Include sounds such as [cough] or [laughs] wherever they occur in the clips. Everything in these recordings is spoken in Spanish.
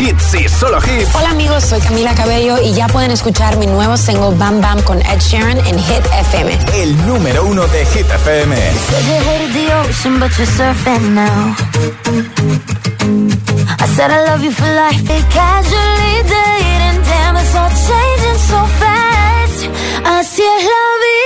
Hits y solo hits. Hola amigos, soy Camila Cabello y ya pueden escuchar mi nuevo single Bam Bam con Ed Sheeran en Hit FM. El número uno de Hit FM. Said you hated the ocean, but you're surfing now. I said I love you for life, they casually dating. Damn, it's all changing so fast. Así es la vida,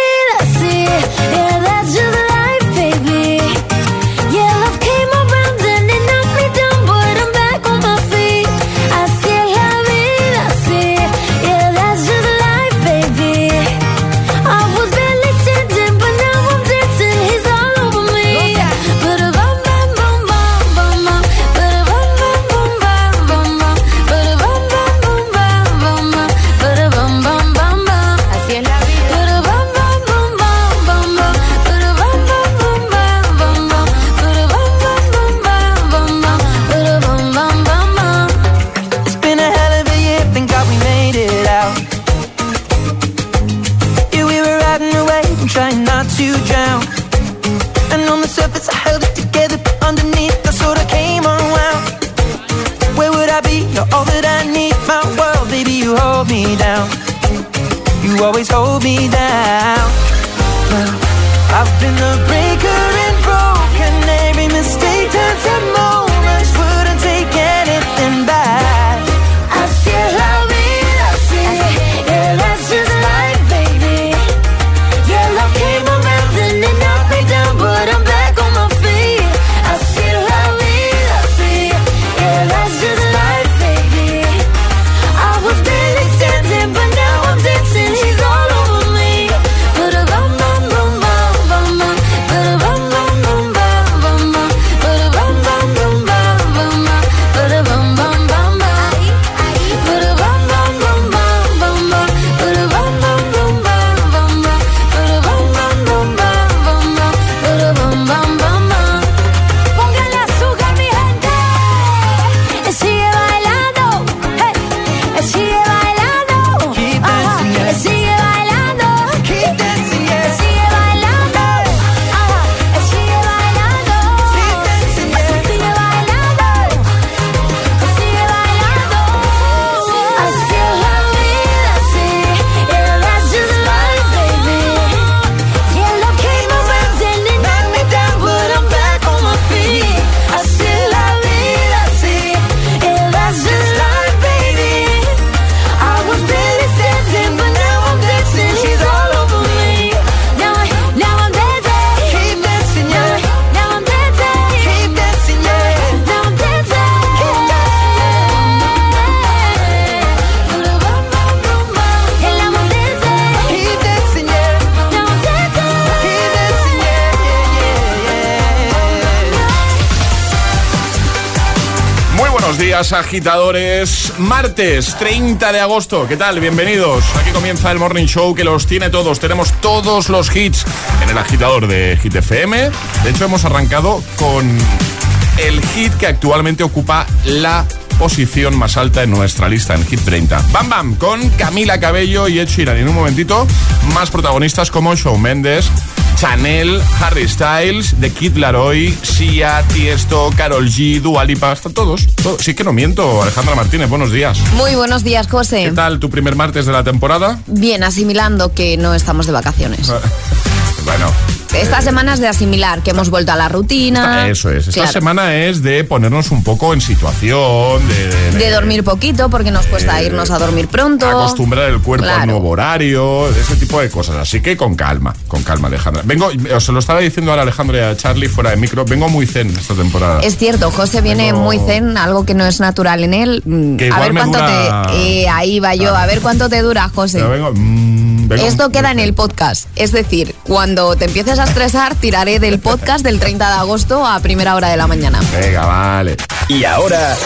agitadores. Martes 30 de agosto. ¿Qué tal? Bienvenidos. Aquí comienza el Morning Show que los tiene todos. Tenemos todos los hits en el agitador de Hit FM. De hecho, hemos arrancado con el hit que actualmente ocupa la posición más alta en nuestra lista en Hit 30. Bam Bam con Camila Cabello y Ed Sheeran. Y en un momentito, más protagonistas como Shawn Mendes, Chanel, Harry Styles, The Kid Laroi, Sia, Tiesto, Carol G, Dua Lipa, están todos. todos. Sí que no miento, Alejandra Martínez, buenos días. Muy buenos días, José. ¿Qué tal tu primer martes de la temporada? Bien, asimilando que no estamos de vacaciones. [laughs] Bueno. Esta semana es de asimilar, que hemos vuelto a la rutina. Eso es. Esta Claro. semana es de ponernos un poco en situación, de, de- De dormir poquito, porque nos cuesta Eh, irnos a dormir pronto. acostumbrar el cuerpo al Claro. nuevo horario, ese tipo de cosas. Así que con calma, con calma, Alejandra. Vengo, os lo estaba diciendo ahora Alejandro y a Charlie fuera de micro, vengo muy zen esta temporada. Es cierto, José viene muy zen, algo que no es natural en él. Que a ver cuánto dura- te. eh, ahí va yo, a ver cuánto te dura, José. Pero vengo, mm, Venga. Esto queda en el podcast. Es decir, cuando te empieces a estresar, tiraré del podcast del 30 de agosto a primera hora de la mañana. Venga, vale. Y ahora.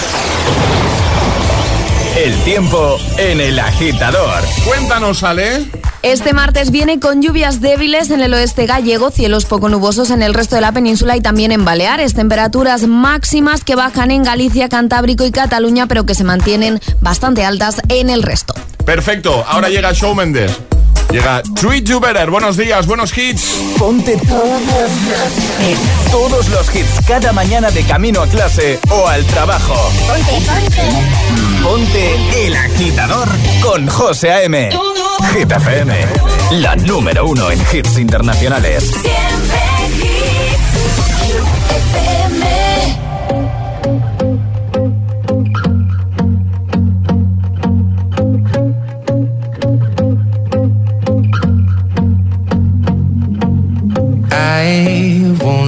El tiempo en el agitador. Cuéntanos, Ale. Este martes viene con lluvias débiles en el oeste gallego, cielos poco nubosos en el resto de la península y también en Baleares. Temperaturas máximas que bajan en Galicia, Cantábrico y Cataluña, pero que se mantienen bastante altas en el resto. Perfecto, ahora llega Show Mendes. Llega Treat You Better. Buenos días, buenos hits. Ponte todos los hits. Todos los hits cada mañana de camino a clase o al trabajo. Ponte, ponte. Ponte el agitador con José A.M. Hit FM, la número uno en hits internacionales. Siempre hits.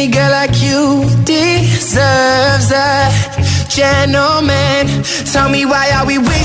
any girl like you deserves a gentleman. Tell me why are we wasting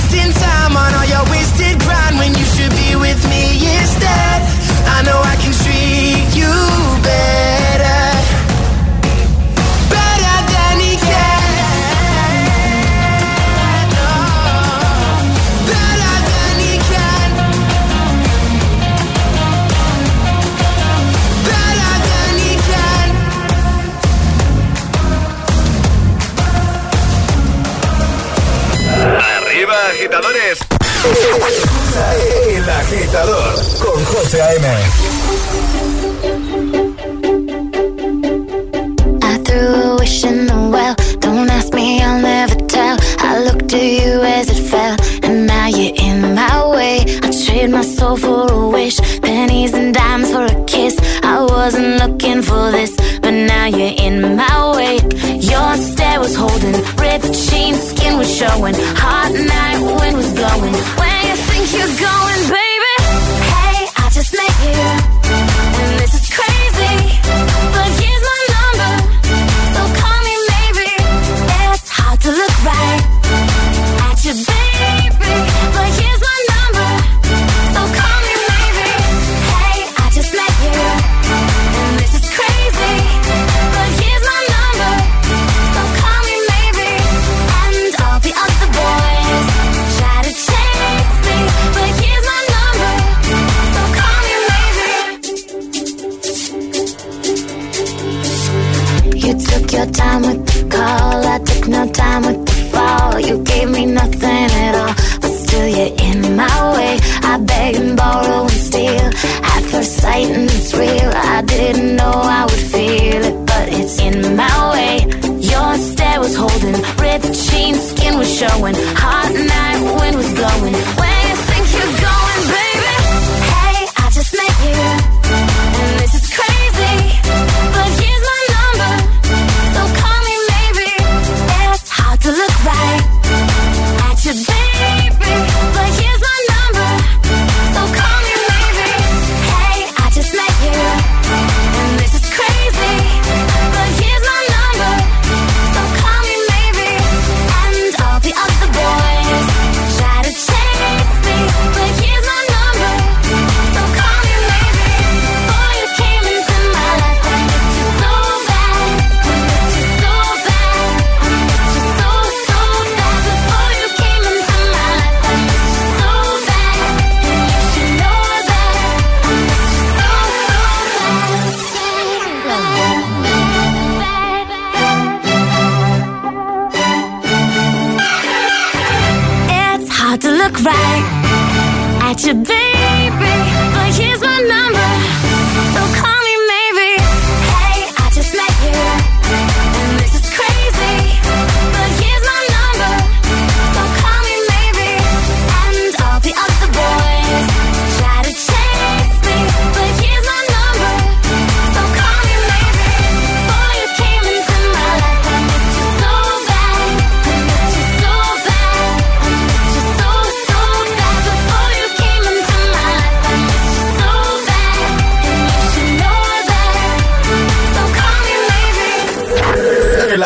I threw a wish in the well. Don't ask me, I'll never tell. I looked to you as it fell, and now you're in my way. I trade my soul for a wish, pennies and dimes for a kiss. I wasn't looking for this, but now you're in holding, ripped jeans, skin was showing. Hot night, wind was blowing. Where you think you're going,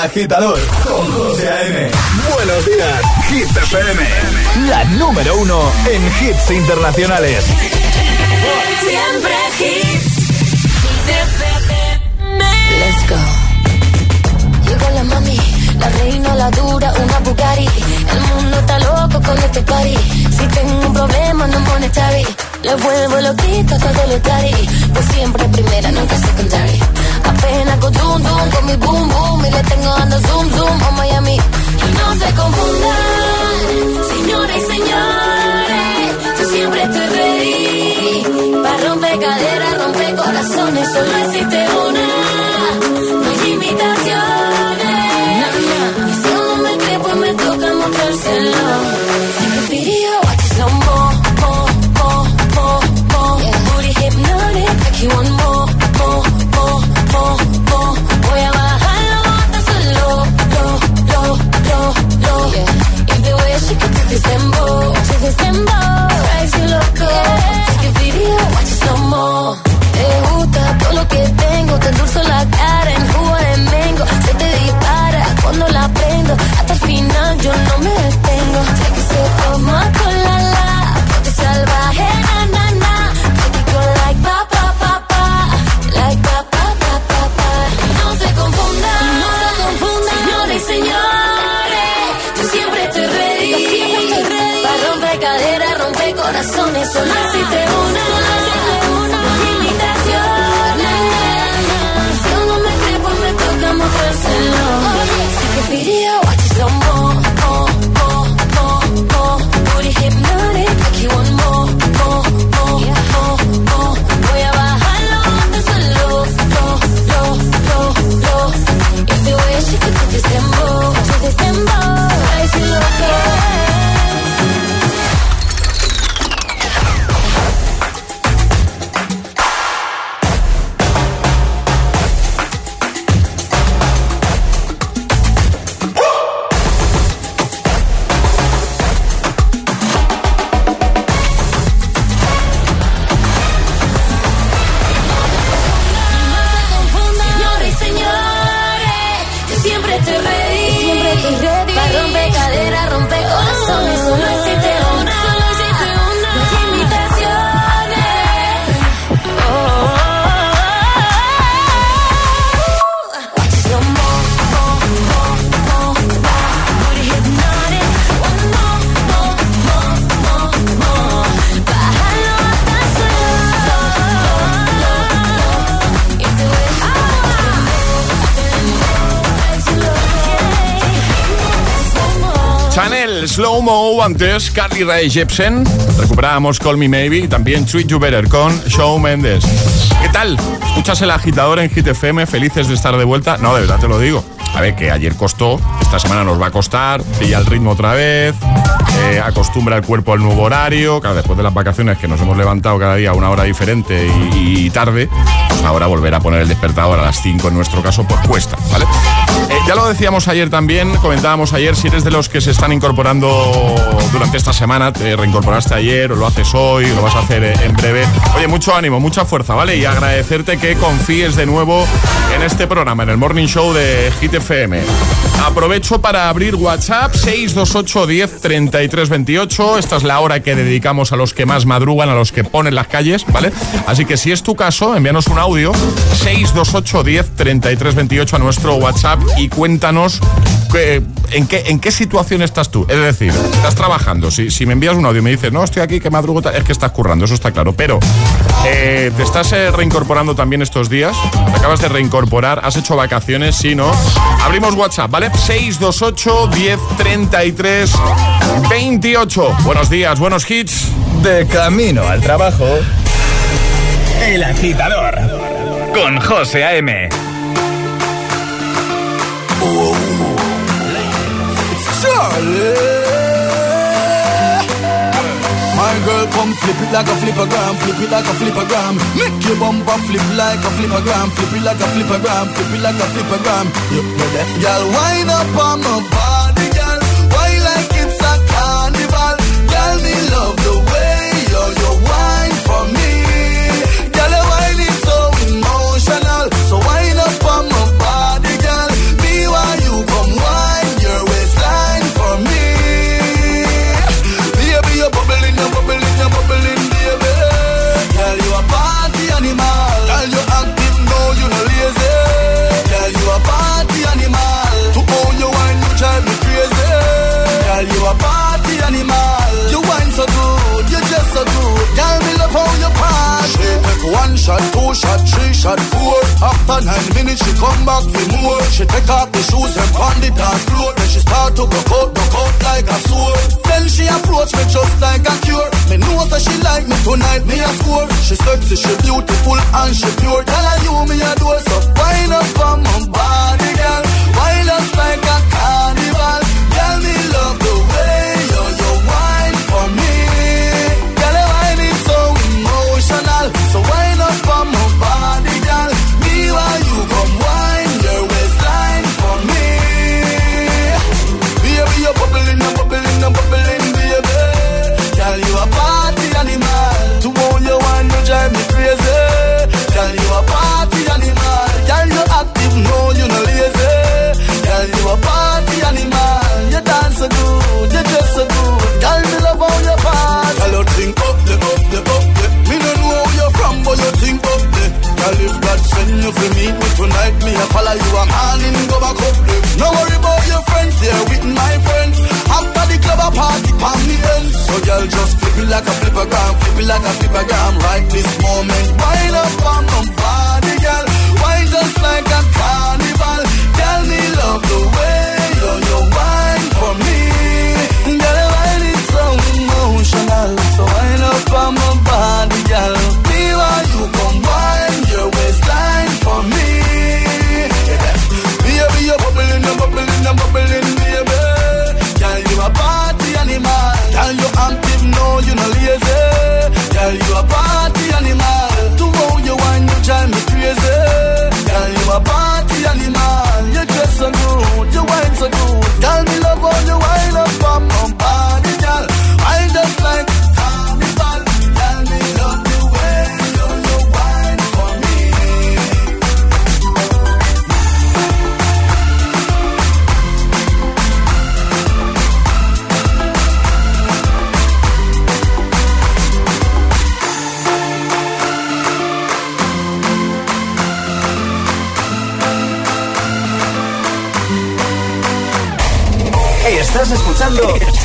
agitador con José A.M. Buenos días, Hit FM. La número uno en hits internacionales. Siempre hits. Let's go. Llegó la mami, la reina, la dura, una Bugatti. El mundo está loco con este party. Si tengo un problema, no pone le vuelvo loquito todo lo cari Pues siempre primera, nunca secondary Apenas con zoom zoom, con mi boom boom Y le tengo dando zoom zoom a Miami. Y no se confundan, señores y señores. Yo siempre estoy ready para romper caderas, romper corazones. Solo existe una, no hay invitaciones Y si uno me cree, pues me toca mostrárselo. December, December, drives you loco. Yeah. Take a video, watch it some more. Antes Carly Rae Jepsen, recuperábamos Call Me Maybe también Treat You Better con Shawn Mendes. ¿Qué tal? ¿Escuchas el agitador en Hit FM? ¿Felices de estar de vuelta? No, de verdad te lo digo. A ver, que ayer costó, esta semana nos va a costar, pilla el ritmo otra vez, eh, acostumbra el cuerpo al nuevo horario, claro, después de las vacaciones que nos hemos levantado cada día a una hora diferente y, y tarde, pues ahora volver a poner el despertador a las 5 en nuestro caso, pues cuesta, ¿vale? Ya lo decíamos ayer también, comentábamos ayer, si eres de los que se están incorporando durante esta semana, te reincorporaste ayer o lo haces hoy, lo vas a hacer eh, en breve. Oye, mucho ánimo, mucha fuerza, ¿vale? Y agradecerte que confíes de nuevo en este programa, en el Morning Show de Hit FM. Aprovecho para abrir WhatsApp 628 10 33 28. Esta es la hora que dedicamos a los que más madrugan, a los que ponen las calles, ¿vale? Así que si es tu caso, envíanos un audio 628 10 33 28 a nuestro WhatsApp y cuéntanos en, qué, en qué situación estás tú. Es decir, estás trabajando. Si, me envías un audio y me dices, no, estoy aquí, que madrugo, tal", es que estás currando, eso está claro. Pero eh, te estás eh, reincorporando también estos días. Te acabas de reincorporar, has hecho vacaciones, si no. Abrimos WhatsApp, ¿vale? 628 10 33 28. Buenos días, buenos hits. De camino al trabajo. El agitador. Con José A.M. My girl, come flip it like a flippergram, flip it like a flippergram. Make your bumper flip like a flippergram, flip it like a flippergram, flip it like a flippergram. You know girl, wind up on my body, girl. Why like it's a carnival? Girl, me love the shot, two shot, three shot, four. After nine minutes, she come back for more. She take off the shoes and pound it dance floor. Then she start to go out, go out like a sword. Then she approach me just like a cure. Me know that she like me tonight, me a score. She sexy, she beautiful and she pure. Tell her you me a door, so wind up on my body, girl. Wind up like a carnival. Girl, me love So wind up on my body, girl. Me while you come you to meet me tonight, me a follow you a morning, go back up. No worry about your friends, they're with my friends. After the club, a party, palm the end. So, girl, just flip it like a flippergram, flip it like a flippergram. Right this moment, wind up on my body, girl. Wine just like a escuchando.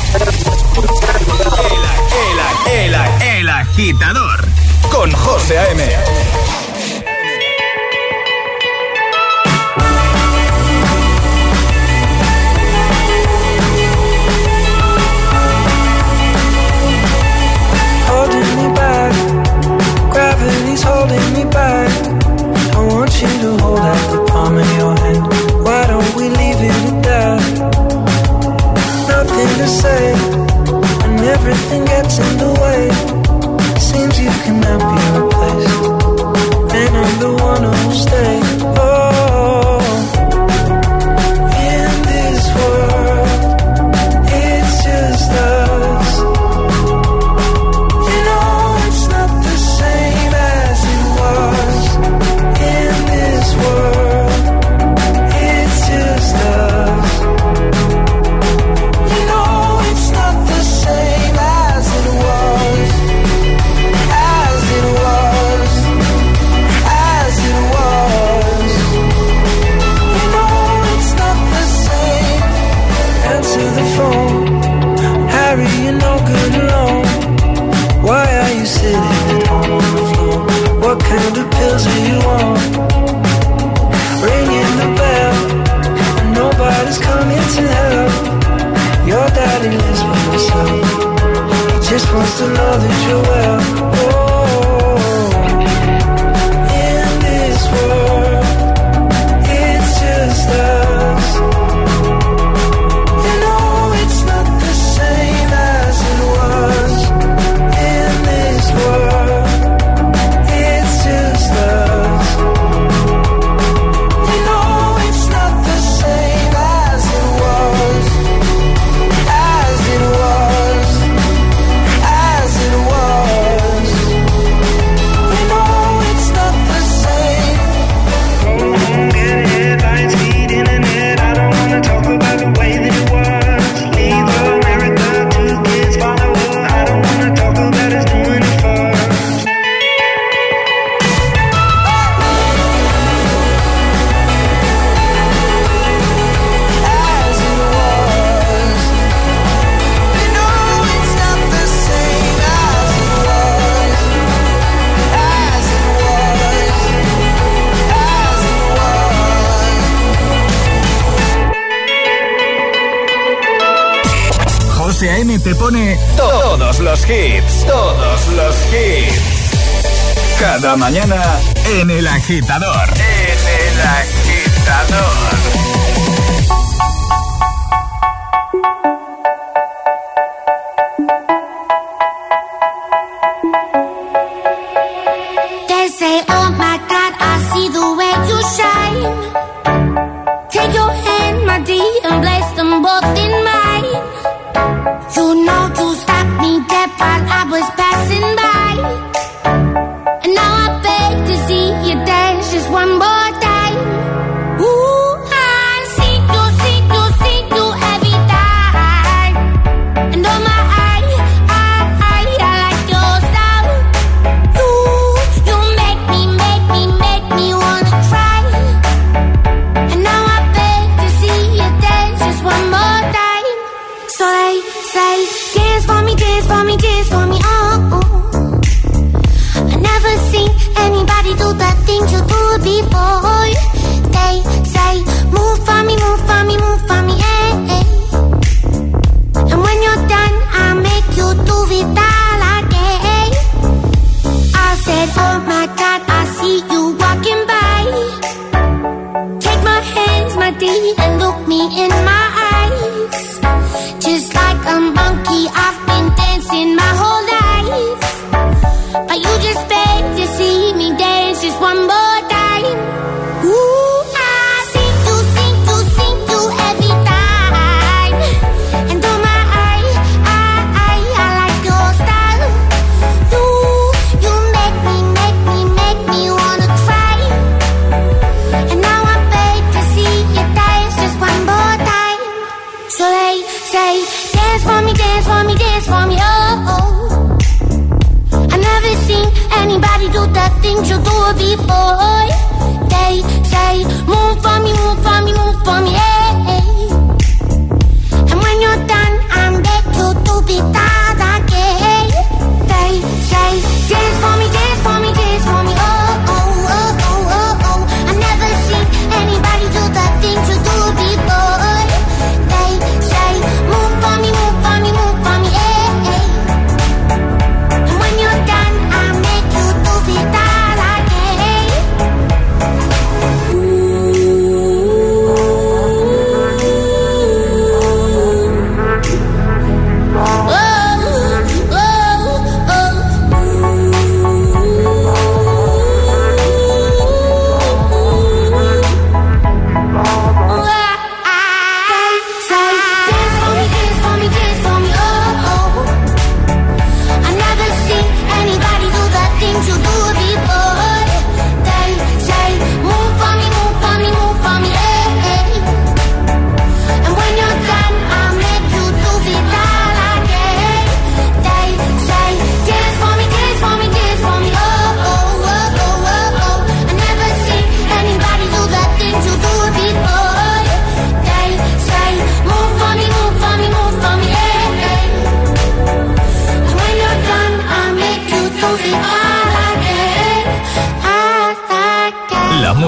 agitador. anybody do the things you do it before? They say, move for me, move for me, move for me, yeah. And when you're done, I'm back to do be that again. They say, dance for me.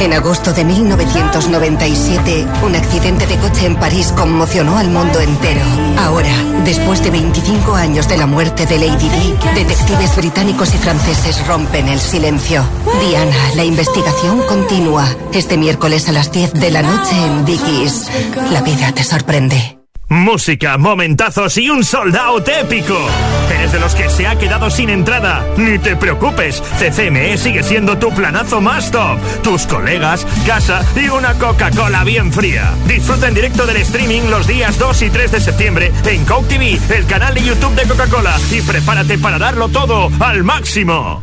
En agosto de 1997, un accidente de coche en París conmocionó al mundo entero. Ahora, después de 25 años de la muerte de Lady Di, detectives británicos y franceses rompen el silencio. Diana, la investigación continúa. Este miércoles a las 10 de la noche en Dickies. La vida te sorprende. Música, momentazos y un sold out épico. ¿Eres de los que se ha quedado sin entrada? Ni te preocupes, CCME sigue siendo tu planazo más top. Tus colegas, casa y una Coca-Cola bien fría. Disfruta en directo del streaming los días 2 y 3 de septiembre en Coke TV, el canal de YouTube de Coca-Cola. Y prepárate para darlo todo al máximo.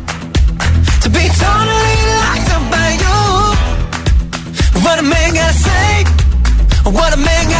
Be totally locked up by you. What a man gotta say, what a man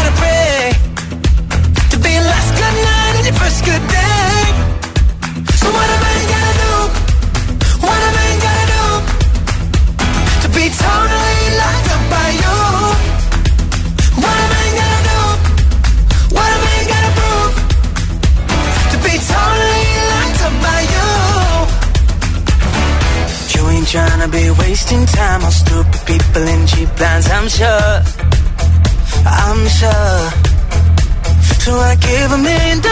tryna be wasting time on stupid people in cheap plans, I'm sure. I'm sure. So I give a million dollars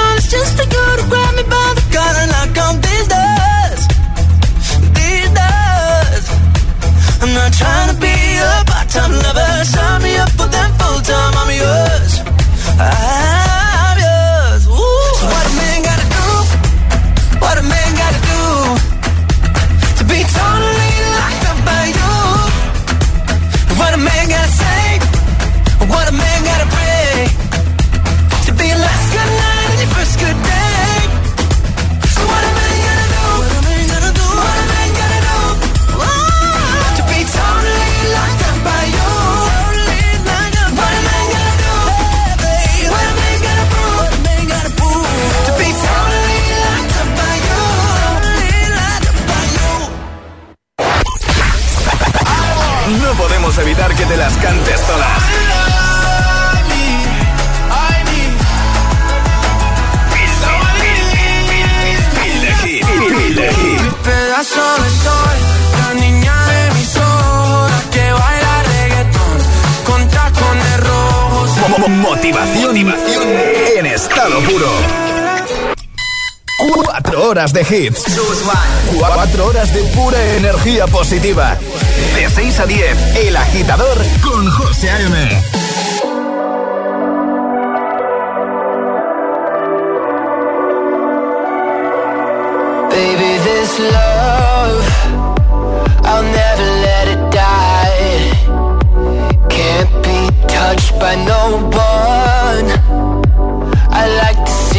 horas de hits. Cuatro horas de pura energía positiva. De 6 a 10, El Agitador con José A.M. Baby, this love, I'll never let it die. Can't be touched by no one. I like to see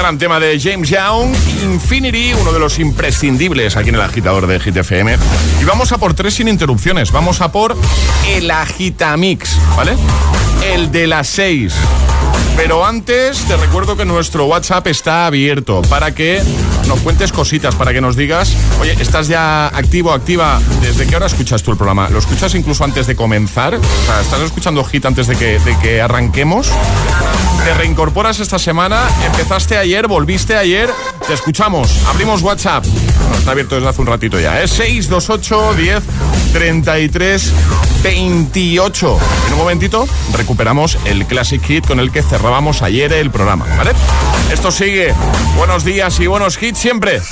gran tema de James Young, Infinity, uno de los imprescindibles aquí en el agitador de GTFM. Y vamos a por tres sin interrupciones. Vamos a por el Agitamix, ¿vale? El de las seis. Pero antes te recuerdo que nuestro WhatsApp está abierto para que nos cuentes cositas, para que nos digas, oye, ¿estás ya activo, activa? ¿Desde qué hora escuchas tú el programa? ¿Lo escuchas incluso antes de comenzar? O sea, ¿estás escuchando Hit antes de que, de que arranquemos? ¿Te reincorporas esta semana? ¿Empezaste ayer? ¿Volviste ayer? Te escuchamos. Abrimos WhatsApp. Bueno, está abierto desde hace un ratito ya. Es 628 10 33 28. En un momentito recuperamos el Classic Hit con el que cerrábamos ayer el programa, ¿vale? Esto sigue. Buenos días y buenos hits siempre.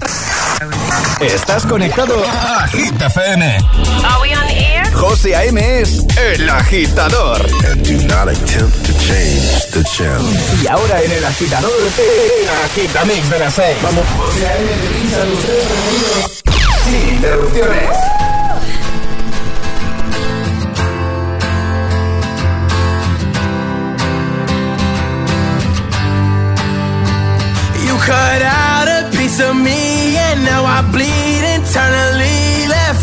Estás conectado a Hit FM. Are we on air? José A.M. es el agitador. And do not attempt to change the channel. Y ahora en el agitador, el agitamix de las 6. Vamos. José A.M. sonidos sin interrupciones. You cut out a piece of me and now I bleed internally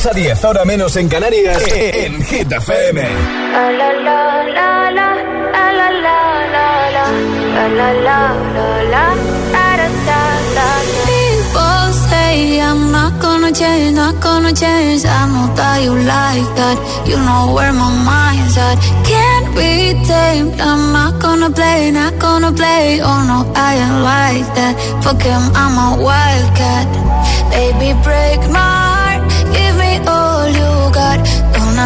6 a 10, ahora menos en Canarias, en Hit FM. People say I'm not gonna change, not gonna change. I know that you like that. You know where my mind's at. Can't be tamed. I'm not gonna play, not gonna play. Oh no, I ain't like that. Fuck him, I'm a wildcat. Baby, break my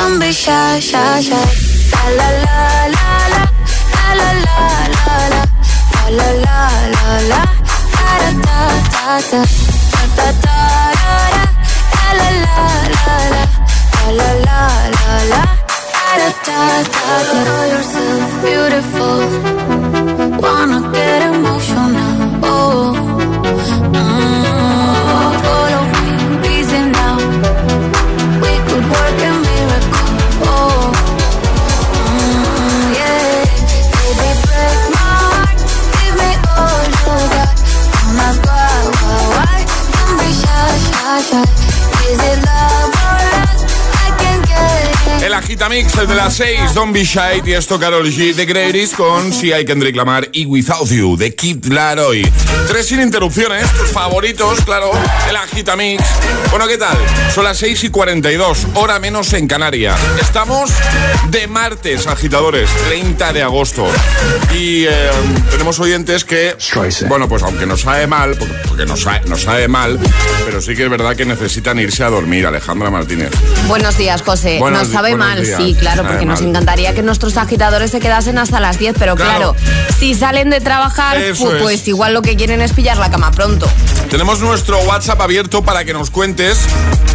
Don't be shy, shy, shy. La la la la la la la la la la la la la la la, da da da da da da da da la la la la la la la la la la, da da da da. Know yourself beautiful. Wanna get in my Agitamix, el de las 6, Don't Be Shy, y esto Carol G, The Greatest, con Si hay Kendrick Lamar y Without You, de Kid Laroi. Tres sin interrupciones, tus favoritos, claro, el Agitamix. Bueno, ¿qué tal? Son las 6 y 42, hora menos en Canarias. Estamos de martes, agitadores, 30 de agosto. Y eh, tenemos oyentes que, bueno, pues aunque nos sabe mal, porque, nos, sabe, nos sabe mal, pero sí que es verdad que necesitan irse a dormir, Alejandra Martínez. Buenos días, José. Buenos nos sabe buenos mal, sí, claro, porque nos encantaría que nuestros agitadores se quedasen hasta las 10, pero Claro. claro, si salen de trabajar, pues igual lo que quieren es pillar la cama pronto. Tenemos nuestro WhatsApp abierto para que nos cuentes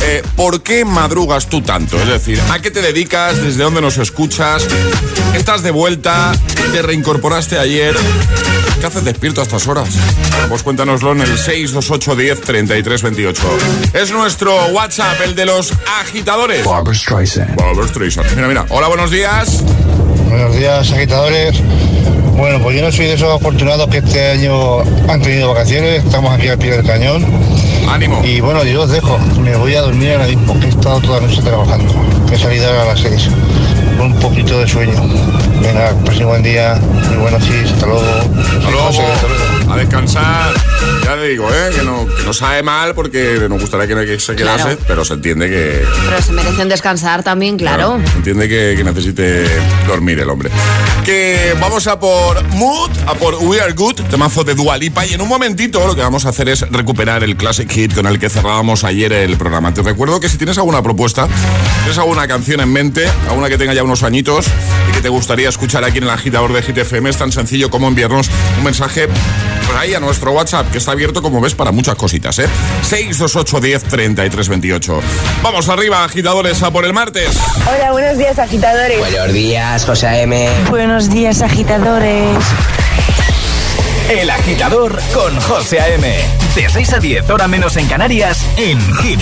eh, por qué madrugas tú tanto. Es decir, a qué te dedicas, desde dónde nos escuchas, estás de vuelta, te reincorporaste ayer. ¿Qué haces despierto a estas horas? Pues cuéntanoslo en el 628 10 33 28. Es nuestro WhatsApp, el de los agitadores. Barbara Streisand. Barbara Streisand. Mira, mira. Hola, buenos días. Buenos días, agitadores. Bueno, pues yo no soy de esos afortunados que este año han tenido vacaciones. Estamos aquí al pie del cañón. Ánimo. Y bueno, yo os dejo. Me voy a dormir ahora mismo, que he estado toda la noche trabajando. He salido ahora a las 6. Con un poquito de sueño. Venga, pues buen día. Muy buenos días. Hasta luego. Hasta luego. José, hasta luego. A descansar. Ya te digo, ¿eh? Que no, que no sabe mal porque nos gustaría que, que se quedase, Claro. pero se entiende que. Pero se merecen descansar también, claro. Se entiende que, que necesite dormir el hombre. Que vamos a por Mood, a por We Are Good, temazo de Dualipa. Y en un momentito lo que vamos a hacer es recuperar el Classic Hit con el que cerrábamos ayer el programa. Te recuerdo que si tienes alguna propuesta, tienes alguna canción en mente, alguna que tenga ya unos añitos y que te gustaría escuchar aquí en el agitador de Hit FM, es tan sencillo como enviarnos un mensaje por ahí a nuestro WhatsApp, que está abierto, como ves, para muchas cositas, ¿eh? 628 10 33 28. Vamos arriba, agitadores, a por el martes. Hola, buenos días, agitadores. Buenos días, José M. Buenos días, agitadores. El agitador con José A.M. De 6 a 10, hora menos en Canarias, en Hit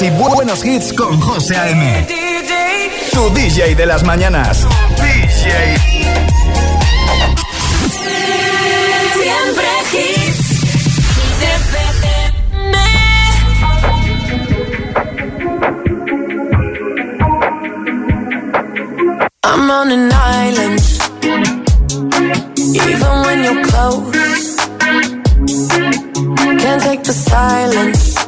Buenos y bu- buenos hits con José A.M. Tu DJ de las mañanas. DJ. Siempre hits. I'm on an island, even when you're close. Can't take the silence.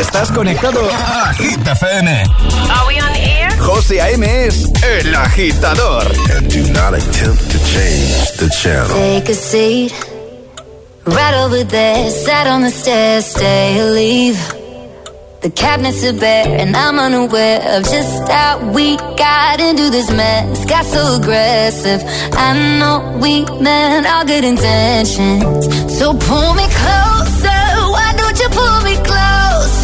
Estás conectado a Hit FM. Are we? José A.M. es el agitador. And do not attempt to change the channel. Take a seat. Right over there. Sat on the stairs. Stay or leave. The cabinets are bare, and I'm unaware of just how we got into this mess. Got so aggressive. I know we meant all good intentions. So pull me closer. Why don't you pull me close?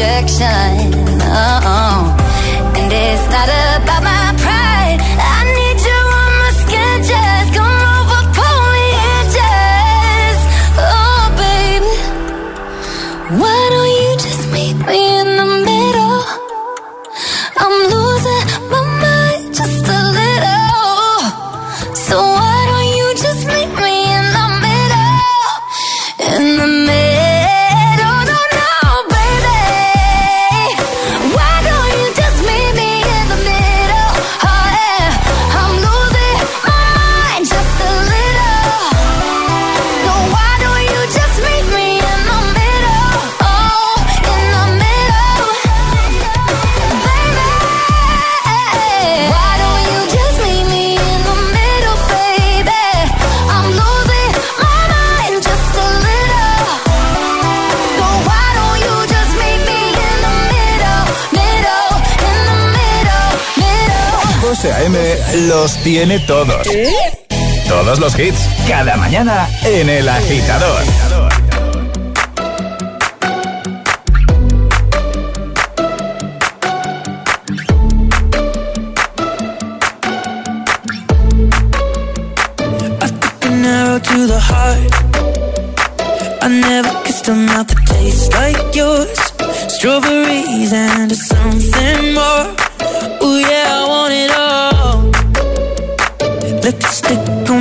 rejection. FM los tiene todos. ¿Eh? Todos los hits, cada mañana en El Agitador. To the heart, I never kissed a mouth that tastes like yours. Strawberries and something more. Ooh, yeah, I want it all. stick to.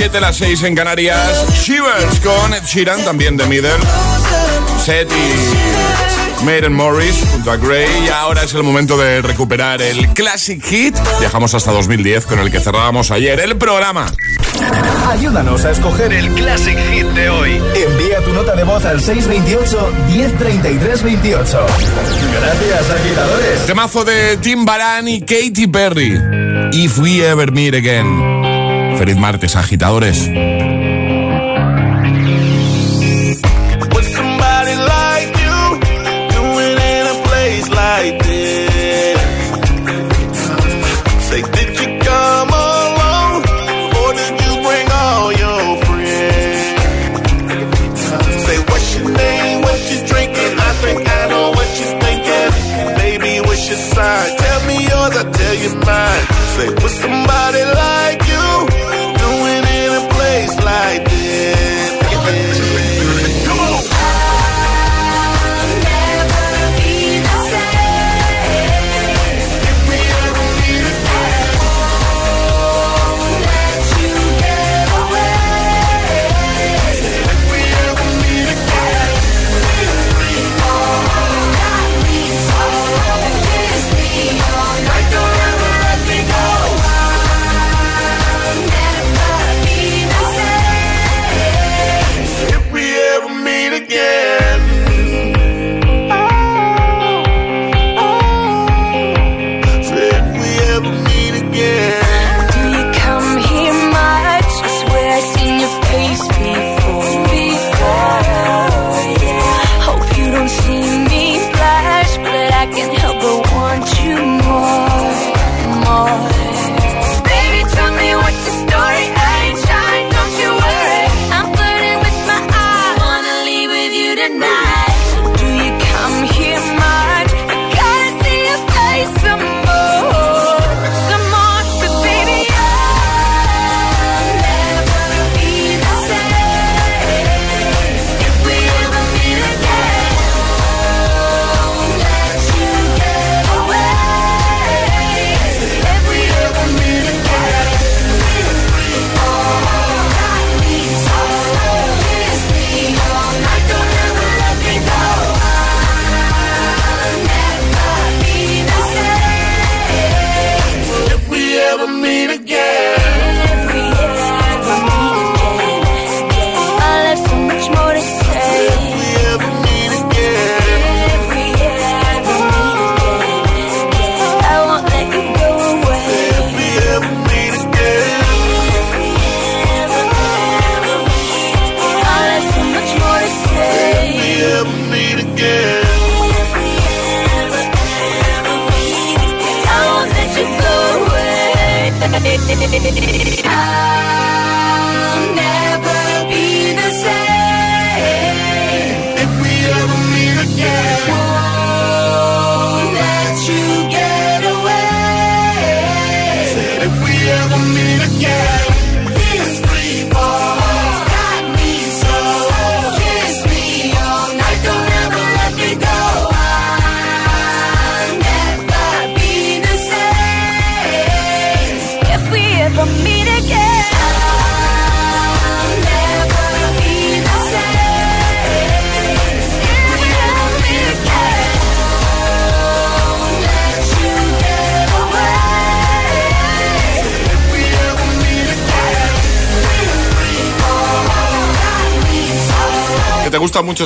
7 a las 6 en Canarias. Shivers con Ed Sheeran, también de Middle. Set y Maiden Morris junto a Grey. Y ahora es el momento de recuperar el Classic Hit. Viajamos hasta 2010 con el que cerrábamos ayer el programa. Ayúdanos a escoger el Classic Hit de hoy. Envía tu nota de voz al 628-103328. Gracias, agitadores. Temazo de Tim Baran y Katy Perry. If we ever meet again. Feliz martes, agitadores.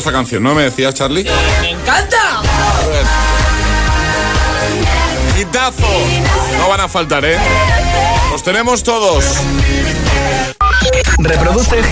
esta canción, ¿no? Me decías, Charlie. ¡Me encanta! Quitazo. No van a faltar, ¿eh? Los tenemos todos. Reproduce el